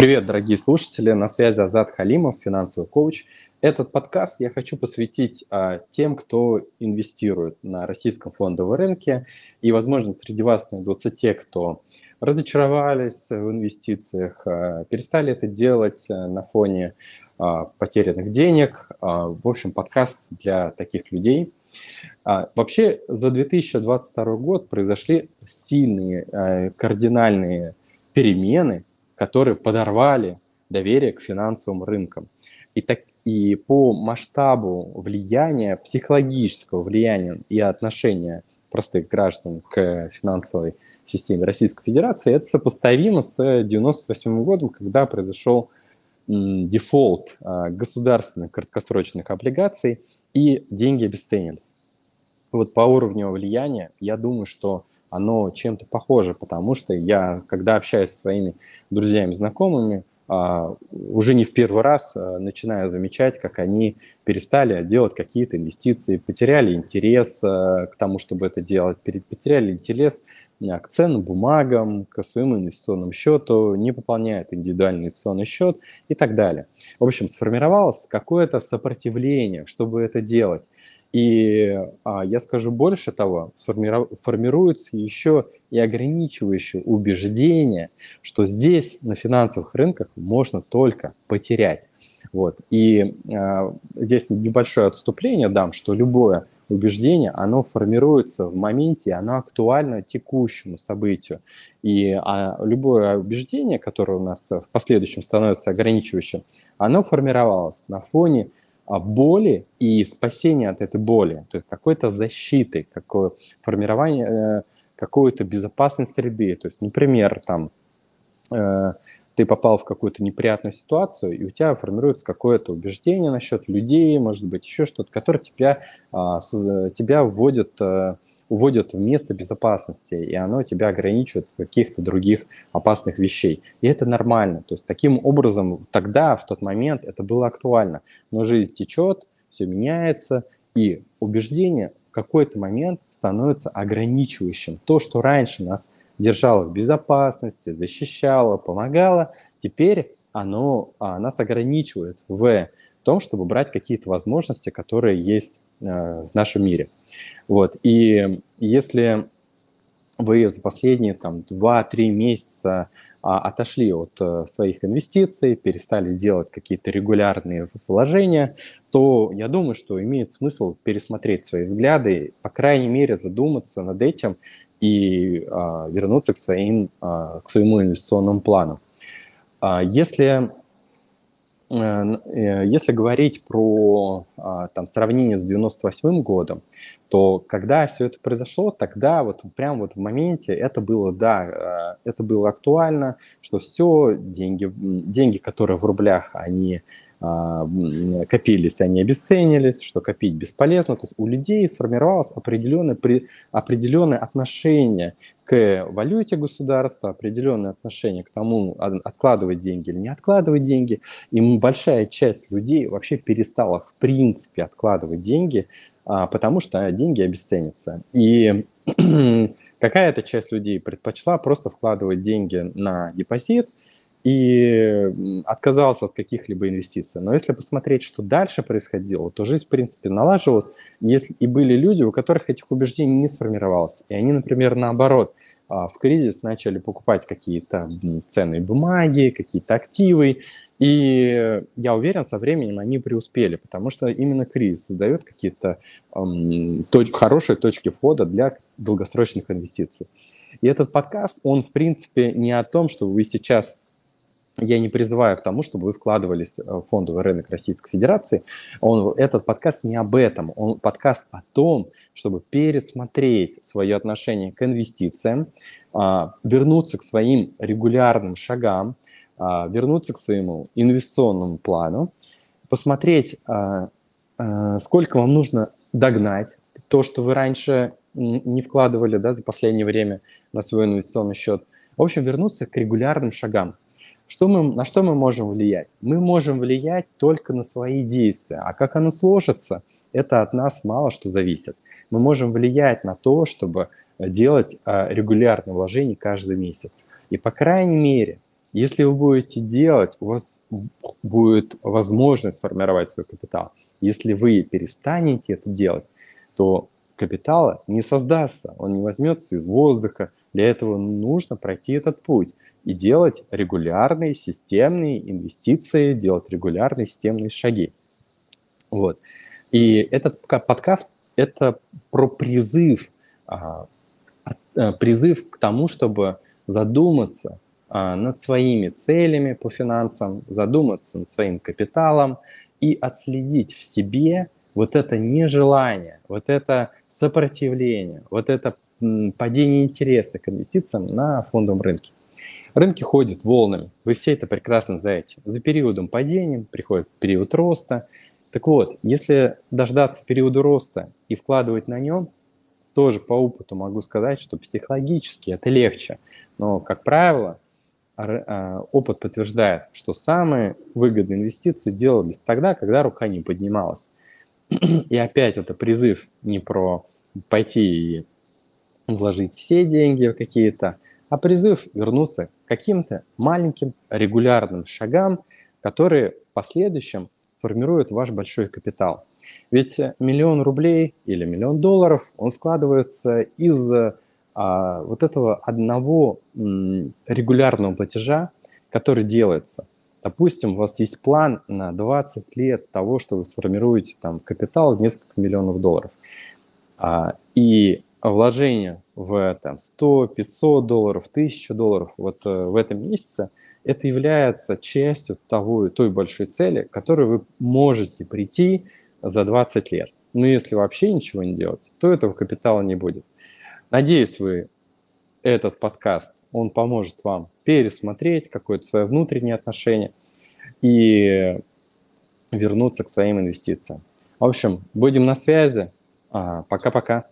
Привет, дорогие слушатели! На связи Азат Халимов, финансовый коуч. Этот подкаст я хочу посвятить а, тем, кто инвестирует на российском фондовом рынке. И, возможно, среди вас найдутся те, кто разочаровались в инвестициях, а, перестали это делать а, на фоне а, потерянных денег. А, в общем, подкаст для таких людей. А, вообще, за 2022 год произошли сильные, а, кардинальные перемены – которые подорвали доверие к финансовым рынкам. И, так, и по масштабу влияния, психологического влияния и отношения простых граждан к финансовой системе Российской Федерации, это сопоставимо с 1998 годом, когда произошел дефолт а, государственных краткосрочных облигаций, и деньги обесценились. Вот по уровню влияния, я думаю, что оно чем-то похоже, потому что я, когда общаюсь со своими друзьями, знакомыми, а, уже не в первый раз а, начинаю замечать, как они перестали делать какие-то инвестиции, потеряли интерес а, к тому, чтобы это делать, потеряли интерес к ценным бумагам, к своему инвестиционному счету, не пополняют индивидуальный инвестиционный счет и так далее. В общем, сформировалось какое-то сопротивление, чтобы это делать. И а, я скажу больше того, формируется еще и ограничивающее убеждение, что здесь на финансовых рынках можно только потерять. Вот. И а, здесь небольшое отступление дам, что любое убеждение, оно формируется в моменте, оно актуально текущему событию. И а, любое убеждение, которое у нас в последующем становится ограничивающим, оно формировалось на фоне боли и спасения от этой боли, то есть какой-то защиты, какое формирование э, какой-то безопасной среды. То есть, например, там э, ты попал в какую-то неприятную ситуацию, и у тебя формируется какое-то убеждение насчет людей, может быть, еще что-то, которое тебя, а, тебя вводит э, уводят в место безопасности, и оно тебя ограничивает в каких-то других опасных вещей. И это нормально. То есть таким образом тогда, в тот момент, это было актуально. Но жизнь течет, все меняется, и убеждение в какой-то момент становится ограничивающим. То, что раньше нас держало в безопасности, защищало, помогало, теперь оно а, нас ограничивает в том, чтобы брать какие-то возможности, которые есть э, в нашем мире. Вот. И если вы за последние там, 2-3 месяца а, отошли от а, своих инвестиций, перестали делать какие-то регулярные вложения, то я думаю, что имеет смысл пересмотреть свои взгляды, по крайней мере задуматься над этим и а, вернуться к, своим, а, к своему инвестиционному плану. А, если если говорить про а, там, сравнение с 98 годом, то когда все это произошло, тогда вот прям вот в моменте это было, да, э, это было актуально, что все, деньги, деньги, которые в рублях, они а, копились, они обесценились, что копить бесполезно. То есть у людей сформировалось определенное, определенное отношение к валюте государства, определенное отношение к тому, откладывать деньги или не откладывать деньги. И большая часть людей вообще перестала в принципе откладывать деньги, а, потому что деньги обесценятся. И какая-то часть людей предпочла просто вкладывать деньги на депозит – и отказался от каких-либо инвестиций. Но если посмотреть, что дальше происходило, то жизнь, в принципе, налаживалась. Если и были люди, у которых этих убеждений не сформировалось. И они, например, наоборот, а, в кризис начали покупать какие-то ценные бумаги, какие-то активы. И я уверен, со временем они преуспели, потому что именно кризис создает какие-то эм, точ- хорошие точки входа для долгосрочных инвестиций. И этот подкаст, он, в принципе, не о том, что вы сейчас я не призываю к тому, чтобы вы вкладывались в фондовый рынок Российской Федерации. Он, этот подкаст не об этом. Он подкаст о том, чтобы пересмотреть свое отношение к инвестициям, а, вернуться к своим регулярным шагам, а, вернуться к своему инвестиционному плану, посмотреть, а, сколько вам нужно догнать то, что вы раньше не вкладывали да, за последнее время на свой инвестиционный счет. В общем, вернуться к регулярным шагам. Что мы, на что мы можем влиять? Мы можем влиять только на свои действия. А как оно сложится, это от нас мало что зависит. Мы можем влиять на то, чтобы делать а, регулярные вложения каждый месяц. И по крайней мере, Если вы будете делать, у вас будет возможность сформировать свой капитал. Если вы перестанете это делать, то капитала не создастся, он не возьмется из воздуха. Для этого нужно пройти этот путь и делать регулярные системные инвестиции, делать регулярные системные шаги. Вот. И этот подкаст – это про призыв, а, э, призыв к тому, чтобы задуматься а, над своими целями по финансам, задуматься над своим капиталом и отследить в себе вот это нежелание, вот это сопротивление, вот это падение интереса к инвестициям на фондовом рынке. Рынки ходят волнами, вы все это прекрасно знаете. За периодом падения приходит период роста. Так вот, если дождаться периода роста и вкладывать на нем, тоже по опыту могу сказать, что психологически это легче. Но, как правило, а, опыт подтверждает, что самые выгодные инвестиции делались тогда, когда рука не поднималась. И опять это призыв не про пойти и вложить все деньги в какие-то, а призыв вернуться к каким-то маленьким регулярным шагам, которые в последующем формируют ваш большой капитал. Ведь миллион рублей или миллион долларов, он складывается из а, вот этого одного м, регулярного платежа, который делается. Допустим, у вас есть план на 20 лет того, что вы сформируете там капитал в несколько миллионов долларов. А, и вложение в там, 100, 500 долларов, 1000 долларов вот э, в этом месяце, это является частью того, той большой цели, к которой вы можете прийти за 20 лет. Но если вообще ничего не делать, то этого капитала не будет. Надеюсь, вы этот подкаст, он поможет вам пересмотреть какое-то свое внутреннее отношение и вернуться к своим инвестициям. В общем, будем на связи. А, пока-пока.